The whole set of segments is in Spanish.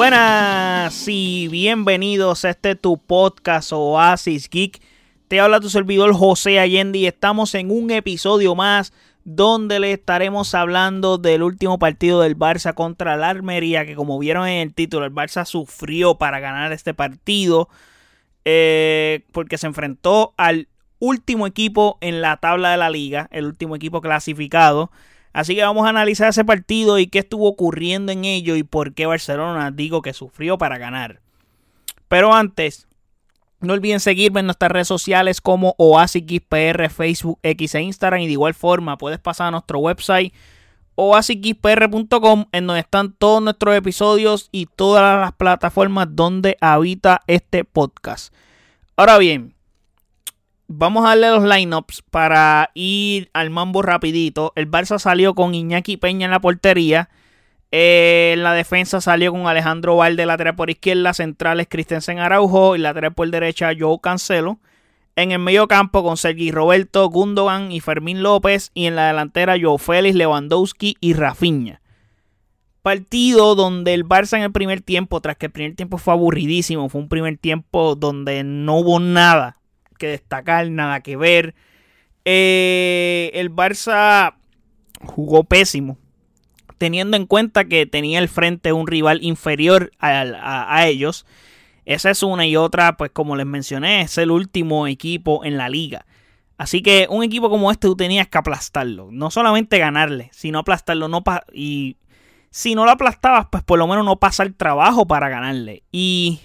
Buenas y bienvenidos a este tu podcast Oasis Geek. Te habla tu servidor José Allende y estamos en un episodio más donde le estaremos hablando del último partido del Barça contra la Armería, que como vieron en el título, el Barça sufrió para ganar este partido eh, porque se enfrentó al último equipo en la tabla de la liga, el último equipo clasificado. Así que vamos a analizar ese partido y qué estuvo ocurriendo en ello y por qué Barcelona digo que sufrió para ganar. Pero antes, no olviden seguirme en nuestras redes sociales como OasisXPR, Facebook, X e Instagram. Y de igual forma, puedes pasar a nuestro website oasisxpr.com en donde están todos nuestros episodios y todas las plataformas donde habita este podcast. Ahora bien, Vamos a darle los lineups para ir al mambo rapidito. El Barça salió con Iñaki Peña en la portería. Eh, en la defensa salió con Alejandro Valde, lateral por izquierda, centrales Christensen Araujo y lateral por derecha Joe Cancelo. En el medio campo con Sergi Roberto, Gundogan y Fermín López. Y en la delantera Joe Félix, Lewandowski y Rafinha. Partido donde el Barça en el primer tiempo, tras que el primer tiempo fue aburridísimo, fue un primer tiempo donde no hubo nada que destacar, nada que ver. Eh, el Barça jugó pésimo, teniendo en cuenta que tenía el frente un rival inferior a, ellos. Esa es una y otra, pues como les mencioné, es el último equipo en la liga. Así que un equipo como este tú tenías que aplastarlo. No solamente ganarle, sino aplastarlo. No y si no lo aplastabas, pues por lo menos no pasa el trabajo para ganarle. Y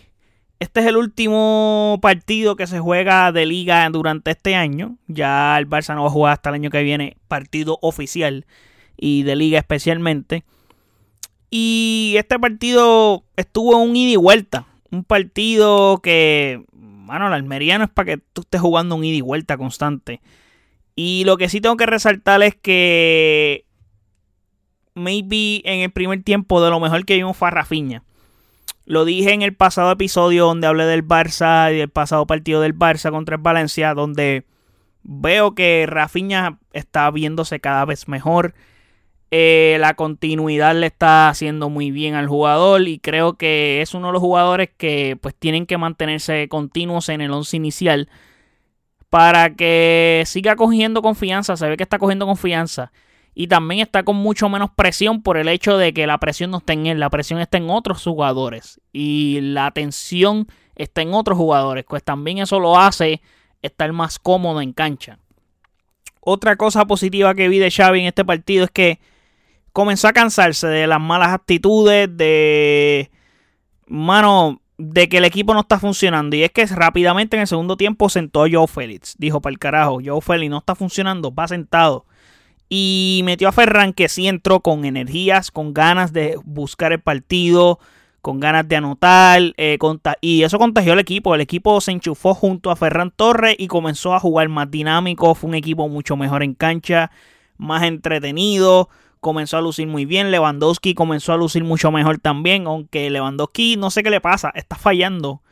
este es el último partido que se juega de liga durante este año. Ya el Barça no va a jugar hasta el año que viene partido oficial y de liga especialmente. Y este partido estuvo un ida y vuelta. Un partido que, bueno, el Almería no es para que tú estés jugando un ida y vuelta constante. Y lo que sí tengo que resaltar es que maybe en el primer tiempo de lo mejor que vimos fue a Rafinha. Lo dije en el pasado episodio donde hablé del Barça y del pasado partido del Barça contra el Valencia, donde veo que Rafinha está viéndose cada vez mejor. Eh, la continuidad le está haciendo muy bien al jugador y creo que es uno de los jugadores que pues tienen que mantenerse continuos en el once inicial para que siga cogiendo confianza. Se ve que está cogiendo confianza y también está con mucho menos presión por el hecho de que la presión no está en él, la presión está en otros jugadores y la atención está en otros jugadores, pues también eso lo hace estar más cómodo en cancha. Otra cosa positiva que vi de Xavi en este partido es que comenzó a cansarse de las malas actitudes, de mano, de que el equipo no está funcionando. Y es que rápidamente en el segundo tiempo sentó a Joe Félix. Dijo, para el carajo, Joe Félix no está funcionando, va sentado. Y metió a Ferran que sí entró con energías, con ganas de buscar el partido, con ganas de anotar. Eh, y eso contagió al equipo. El equipo se enchufó junto a Ferran Torres y comenzó a jugar más dinámico. Fue un equipo mucho mejor en cancha, más entretenido. Comenzó a lucir muy bien. Lewandowski comenzó a lucir mucho mejor también. Aunque Lewandowski no sé qué le pasa. Está fallando.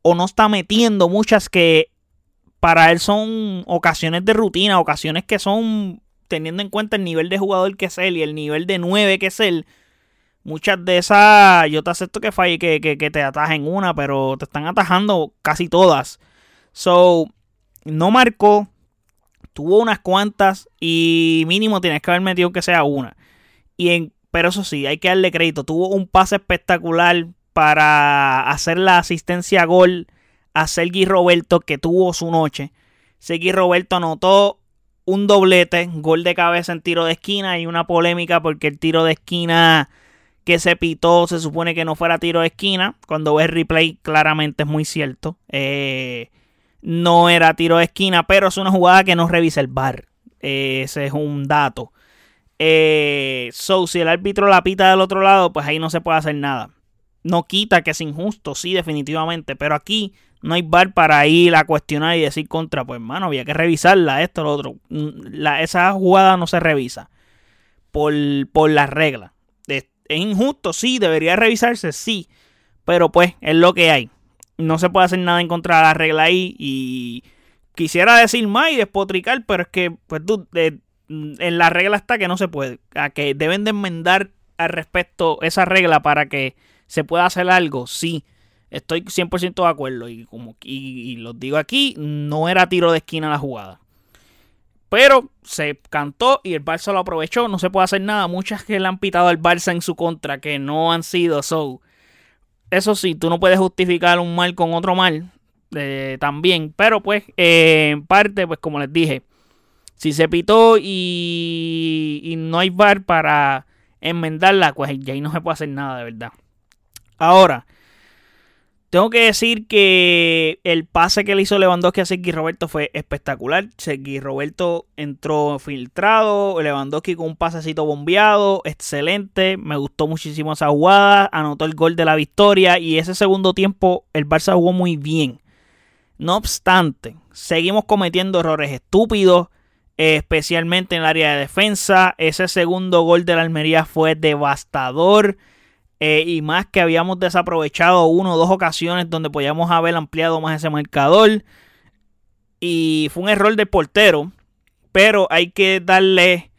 O no está metiendo muchas que para él son ocasiones de rutina. Ocasiones que son teniendo en cuenta el nivel de jugador que es él y el nivel de 9 que es él, muchas de esas, yo te acepto que falle, que, que, te atajen una, pero te están atajando casi todas. So, no marcó, tuvo unas cuantas y mínimo tienes que haber metido que sea una. Y en, pero eso sí, hay que darle crédito. Tuvo un pase espectacular para hacer la asistencia a gol a Sergi Roberto que tuvo su noche. Sergi Roberto anotó un doblete, gol de cabeza en tiro de esquina y una polémica porque el tiro de esquina que se pitó se supone que no fuera tiro de esquina. Cuando ves replay claramente es muy cierto. Eh, no era tiro de esquina, pero es una jugada que no revisa el bar. Eh, ese es un dato. Eh, so, si el árbitro la pita del otro lado, pues ahí no se puede hacer nada. No quita que es injusto, sí, definitivamente. Pero aquí no hay bar para ir a cuestionar y decir contra, pues hermano, había que revisarla, esto, lo otro. Mm, esa jugada no se revisa por, por las reglas. Es, injusto, sí, debería revisarse, sí, pero pues es lo que hay. No se puede hacer nada en contra de la regla ahí y quisiera decir más y despotricar, pero es que pues tú, en la regla está que no se puede, a que deben de enmendar al respecto esa regla para que ¿Se puede hacer algo? Sí. Estoy 100% de acuerdo. Y como y, lo digo aquí, no era tiro de esquina la jugada. Pero se cantó y el Barça lo aprovechó. No se puede hacer nada. Muchas que le han pitado al Barça en su contra que no han sido. So, eso sí, tú no puedes justificar un mal con otro mal. Eh, también. Pero pues, eh, en parte, pues como les dije, si se pitó y, y no hay bar para enmendarla, pues ya ahí no se puede hacer nada de verdad. Ahora, tengo que decir que el pase que le hizo Lewandowski a Sergi Roberto fue espectacular. Sergi Roberto entró filtrado, Lewandowski con un pasecito bombeado, excelente. Me gustó muchísimo esa jugada, anotó el gol de la victoria y ese segundo tiempo el Barça jugó muy bien. No obstante, seguimos cometiendo errores estúpidos, especialmente en el área de defensa. Ese segundo gol de la Almería fue devastador. Eh, y más que habíamos desaprovechado una o dos ocasiones donde podíamos haber ampliado más ese marcador. Y fue un error del portero. Pero hay que darle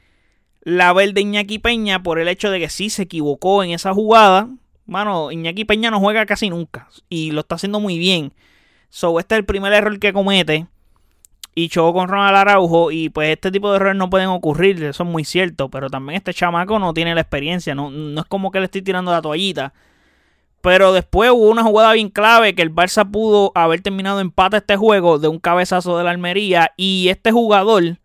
la verde a Iñaki Peña por el hecho de que sí se equivocó en esa jugada. Mano, Iñaki Peña no juega casi nunca. Y lo está haciendo muy bien. So, este es el primer error que comete y chocó con Ronald Araujo y pues este tipo de errores no pueden ocurrir, eso es muy cierto, pero también este chamaco no tiene la experiencia, no, no es como que le estoy tirando la toallita. Pero después hubo una jugada bien clave que el Barça pudo haber terminado empate este juego de un cabezazo de la Almería y este jugador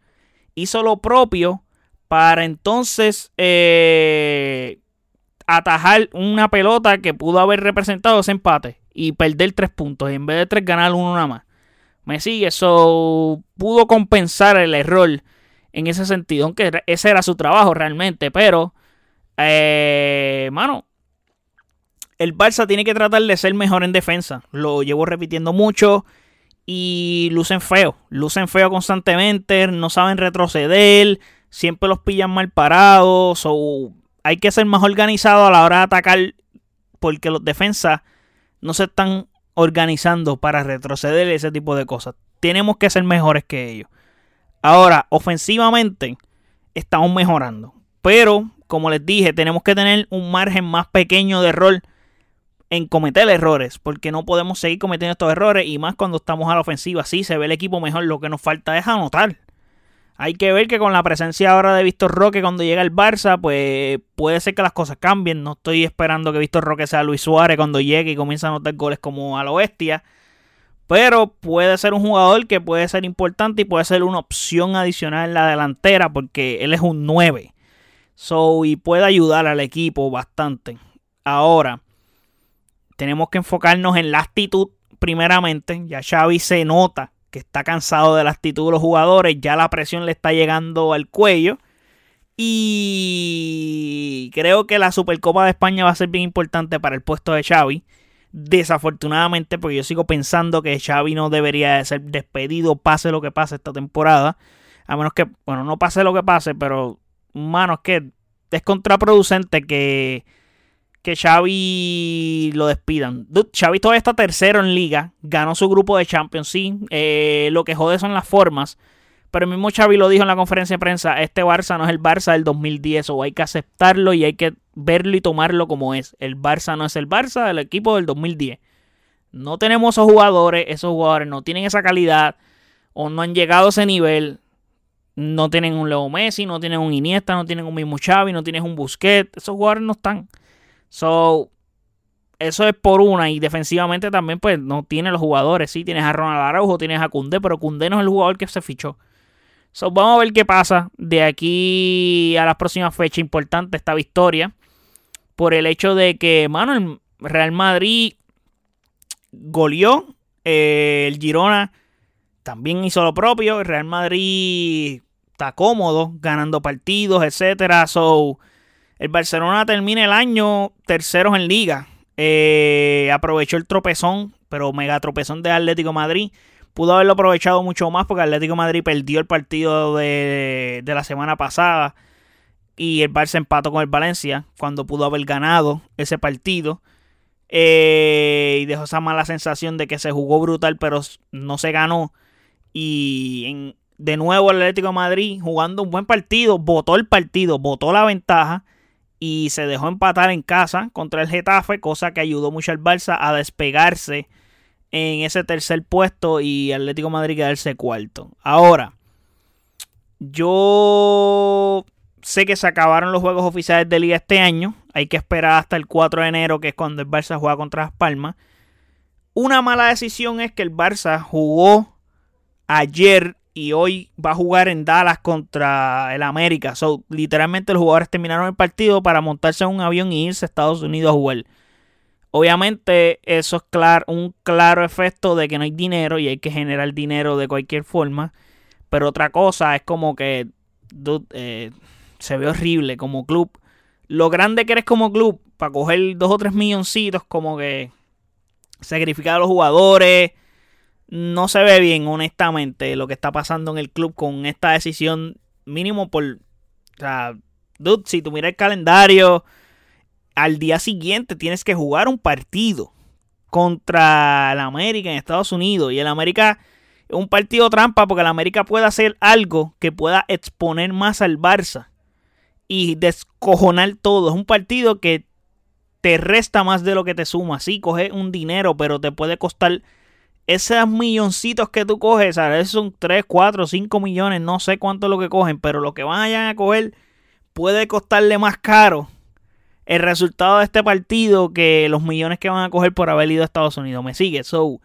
hizo lo propio para entonces eh, atajar una pelota que pudo haber representado ese empate y perder tres puntos. Y en vez de tres ganar uno nada más. Me sigue, eso pudo compensar el error en ese sentido, aunque ese era su trabajo realmente, pero, eh, mano, el Barça tiene que tratar de ser mejor en defensa. Lo llevo repitiendo mucho y lucen feo, lucen feo constantemente, no saben retroceder, siempre los pillan mal parados, o hay que ser más organizado a la hora de atacar porque los defensas no se están organizando para retroceder ese tipo de cosas. Tenemos que ser mejores que ellos. Ahora, ofensivamente, estamos mejorando. Pero, como les dije, tenemos que tener un margen más pequeño de error en cometer errores. Porque no podemos seguir cometiendo estos errores. Y más cuando estamos a la ofensiva. Sí, se ve el equipo mejor. Lo que nos falta es anotar. Hay que ver que con la presencia ahora de Víctor Roque cuando llega el Barça, pues puede ser que las cosas cambien. No estoy esperando que Víctor Roque sea Luis Suárez cuando llegue y comience a anotar goles como a lo bestia. Pero puede ser un jugador que puede ser importante y puede ser una opción adicional en la delantera porque él es un 9. So, y puede ayudar al equipo bastante. Ahora, tenemos que enfocarnos en la actitud primeramente. Ya Xavi se nota que está cansado de la actitud de los jugadores, ya la presión le está llegando al cuello. Y creo que la Supercopa de España va a ser bien importante para el puesto de Xavi. Desafortunadamente, porque yo sigo pensando que Xavi no debería de ser despedido, pase lo que pase esta temporada. A menos que, bueno, no pase lo que pase, pero, mano, es que es contraproducente que que Xavi lo despidan. Xavi todavía está tercero en liga, ganó su grupo de Champions, sí, eh, lo que jode son las formas, pero el mismo Xavi lo dijo en la conferencia de prensa, este Barça no es el Barça del 2010, o hay que aceptarlo y hay que verlo y tomarlo como es. El Barça no es el Barça del equipo del 2010. No tenemos esos jugadores, esos jugadores no tienen esa calidad o no han llegado a ese nivel. No tienen un Leo Messi, no tienen un Iniesta, no tienen un mismo Xavi, no tienen un Busquets. Esos jugadores no están. So, eso es por una. Y defensivamente también, pues, no tiene los jugadores. Sí, tienes a Ronald Araujo, tienes a Cundé, pero Cundé no es el jugador que se fichó. So, vamos a ver qué pasa de aquí a las próximas fechas. Importante esta victoria. Por el hecho de que, mano, el Real Madrid goleó. Eh, el Girona también hizo lo propio. El Real Madrid está cómodo, ganando partidos, etcétera. So, el Barcelona termina el año terceros en liga. Eh, aprovechó el tropezón, pero mega tropezón de Atlético Madrid. Pudo haberlo aprovechado mucho más porque Atlético Madrid perdió el partido de, la semana pasada. Y el Barça empató con el Valencia cuando pudo haber ganado ese partido. Eh, y dejó esa mala sensación de que se jugó brutal, pero no se ganó. Y de nuevo el Atlético Madrid jugando un buen partido, votó el partido, votó la ventaja y se dejó empatar en casa contra el Getafe, cosa que ayudó mucho al Barça a despegarse en ese tercer puesto y Atlético Madrid quedarse cuarto. Ahora, yo sé que se acabaron los juegos oficiales de liga este año. Hay que esperar hasta el 4 de enero, que es cuando el Barça juega contra Las Palmas. Una mala decisión es que el Barça jugó ayer y hoy va a jugar en Dallas contra el América. So, literalmente los jugadores terminaron el partido para montarse en un avión y irse a Estados Unidos a jugar. Obviamente eso es claro, un claro efecto de que no hay dinero y hay que generar dinero de cualquier forma. Pero otra cosa es como que eh, se ve horrible como club. Lo grande que eres como club para coger dos o tres milloncitos como que sacrificar a los jugadores no se ve bien, honestamente, lo que está pasando en el club con esta decisión mínimo por... O sea, dude, si tú miras el calendario, al día siguiente tienes que jugar un partido contra el América en Estados Unidos. Y el América es un partido trampa porque el América puede hacer algo que pueda exponer más al Barça y descojonar todo. Es un partido que te resta más de lo que te suma. Sí, coge un dinero, pero te puede costar esos milloncitos que tú coges, ¿sabes? son 3, 4, 5 millones, no sé cuánto es lo que cogen, pero lo que vayan a coger puede costarle más caro el resultado de este partido que los millones que van a coger por haber ido a Estados Unidos. ¿Me sigue? So,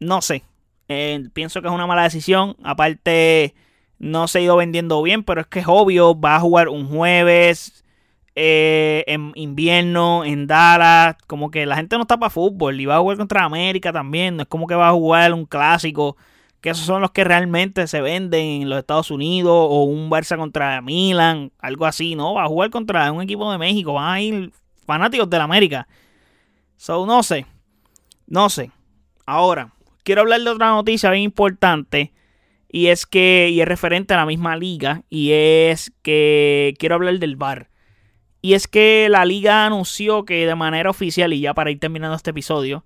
no sé. Eh, pienso que es una mala decisión. Aparte, no se ha ido vendiendo bien, pero es que es obvio, va a jugar un jueves eh, en invierno, en Dallas, como que la gente no está para fútbol y va a jugar contra América también, no es como que va a jugar un clásico, que esos son los que realmente se venden en los Estados Unidos o un Barça contra Milan, algo así, no, va a jugar contra un equipo de México, van a ir fanáticos de la América. So, no sé, no sé. Ahora, quiero hablar de otra noticia bien importante. Y es que, y es referente a la misma liga, y es que quiero hablar del bar. Y es que la liga anunció que de manera oficial, y ya para ir terminando este episodio,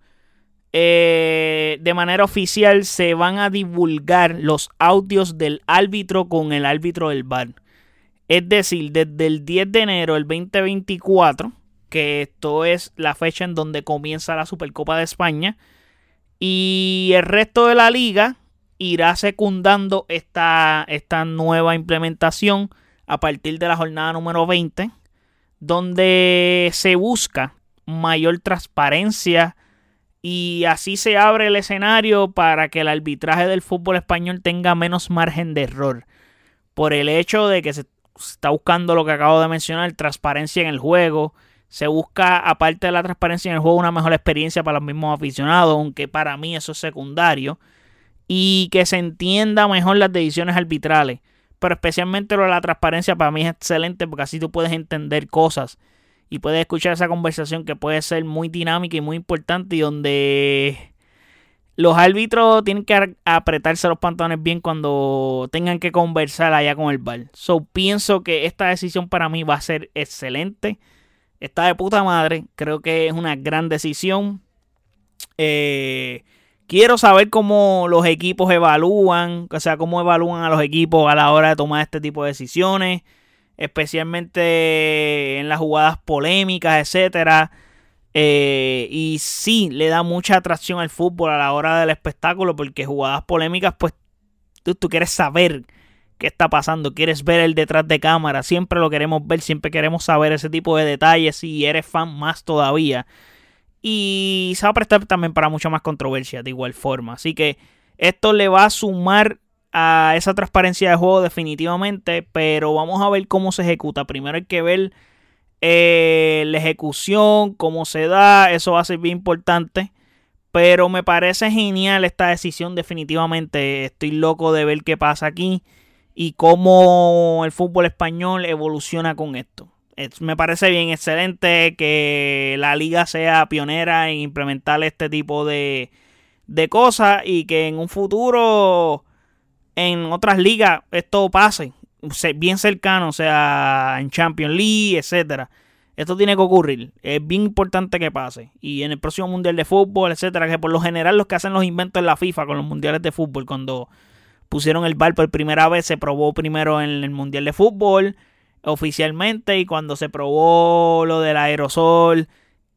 eh, de manera oficial se van a divulgar los audios del árbitro con el árbitro del bar. Es decir, desde el 10 de enero del 2024, que esto es la fecha en donde comienza la Supercopa de España, y el resto de la liga irá secundando esta, esta nueva implementación a partir de la jornada número 20 donde se busca mayor transparencia y así se abre el escenario para que el arbitraje del fútbol español tenga menos margen de error. Por el hecho de que se está buscando lo que acabo de mencionar, transparencia en el juego. Se busca, aparte de la transparencia en el juego, una mejor experiencia para los mismos aficionados, aunque para mí eso es secundario. Y que se entienda mejor las decisiones arbitrales pero especialmente lo de la transparencia para mí es excelente porque así tú puedes entender cosas y puedes escuchar esa conversación que puede ser muy dinámica y muy importante y donde los árbitros tienen que apretarse los pantalones bien cuando tengan que conversar allá con el bar. So pienso que esta decisión para mí va a ser excelente. Está de puta madre. Creo que es una gran decisión. Eh, Quiero saber cómo los equipos evalúan, o sea, cómo evalúan a los equipos a la hora de tomar este tipo de decisiones, especialmente en las jugadas polémicas, etcétera. Eh, y sí, le da mucha atracción al fútbol a la hora del espectáculo, porque jugadas polémicas, pues tú, tú quieres saber qué está pasando, quieres ver el detrás de cámara, siempre lo queremos ver, siempre queremos saber ese tipo de detalles, si eres fan más todavía y se va a prestar también para mucha más controversia de igual forma. Así que esto le va a sumar a esa transparencia de juego definitivamente, pero vamos a ver cómo se ejecuta. Primero hay que ver eh, la ejecución, cómo se da, eso va a ser bien importante. Pero me parece genial esta decisión definitivamente. Estoy loco de ver qué pasa aquí y cómo el fútbol español evoluciona con esto me parece bien excelente que la liga sea pionera en implementar este tipo de, de cosas y que en un futuro en otras ligas esto pase bien cercano, o sea, en Champions League, etcétera. Esto tiene que ocurrir. Es bien importante que pase. Y en el próximo Mundial de Fútbol, etcétera, que por lo general los que hacen los inventos en la FIFA con los Mundiales de Fútbol, cuando pusieron el VAR por primera vez, se probó primero en el Mundial de Fútbol oficialmente y cuando se probó lo del aerosol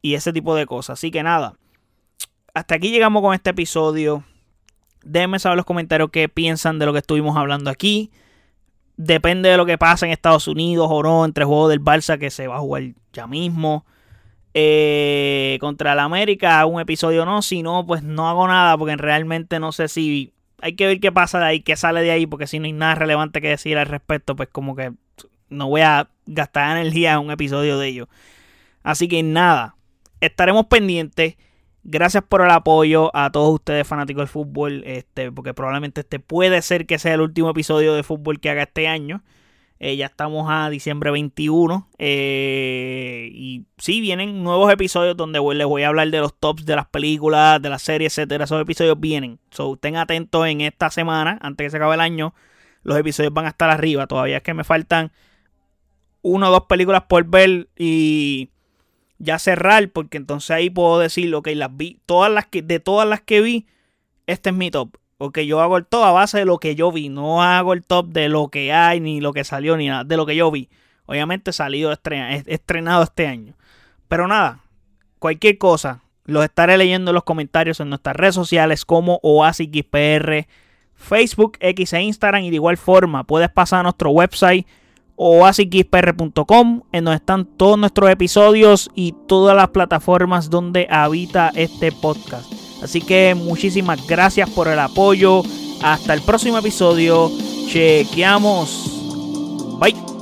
y ese tipo de cosas. Así que nada, hasta aquí llegamos con este episodio. Déjenme saber en los comentarios qué piensan de lo que estuvimos hablando aquí. Depende de lo que pase en Estados Unidos o no, entre juegos del Barça que se va a jugar ya mismo. Eh, contra el América, un episodio no. Si no, pues no hago nada porque realmente no sé si. Hay que ver qué pasa de ahí, qué sale de ahí, porque si no hay nada relevante que decir al respecto, pues como que no voy a gastar energía en un episodio de ello. Así que nada, estaremos pendientes. Gracias por el apoyo a todos ustedes fanáticos del fútbol, este, porque probablemente este puede ser que sea el último episodio de fútbol que haga este año. Eh, ya estamos a diciembre 21. Eh, y sí, vienen nuevos episodios donde les voy a hablar de los tops de las películas, de las series, etcétera. Esos episodios vienen. So, estén atentos en esta semana, antes que se acabe el año. Los episodios van a estar arriba. Todavía es que me faltan una o dos películas por ver y ya cerrar, porque entonces ahí puedo decir, ok, las vi, todas las que, de todas las que vi, este es mi top. Porque yo hago el top a base de lo que yo vi, no hago el top de lo que hay, ni lo que salió, ni nada, de lo que yo vi. Obviamente salido estrenado este año. Pero nada, cualquier cosa, los estaré leyendo en los comentarios en nuestras redes sociales como OasisXPR, Facebook, X e Instagram. Y de igual forma, puedes pasar a nuestro website oasisxpr.com, en donde están todos nuestros episodios y todas las plataformas donde habita este podcast. Así que muchísimas gracias por el apoyo. Hasta el próximo episodio. Chequeamos. Bye.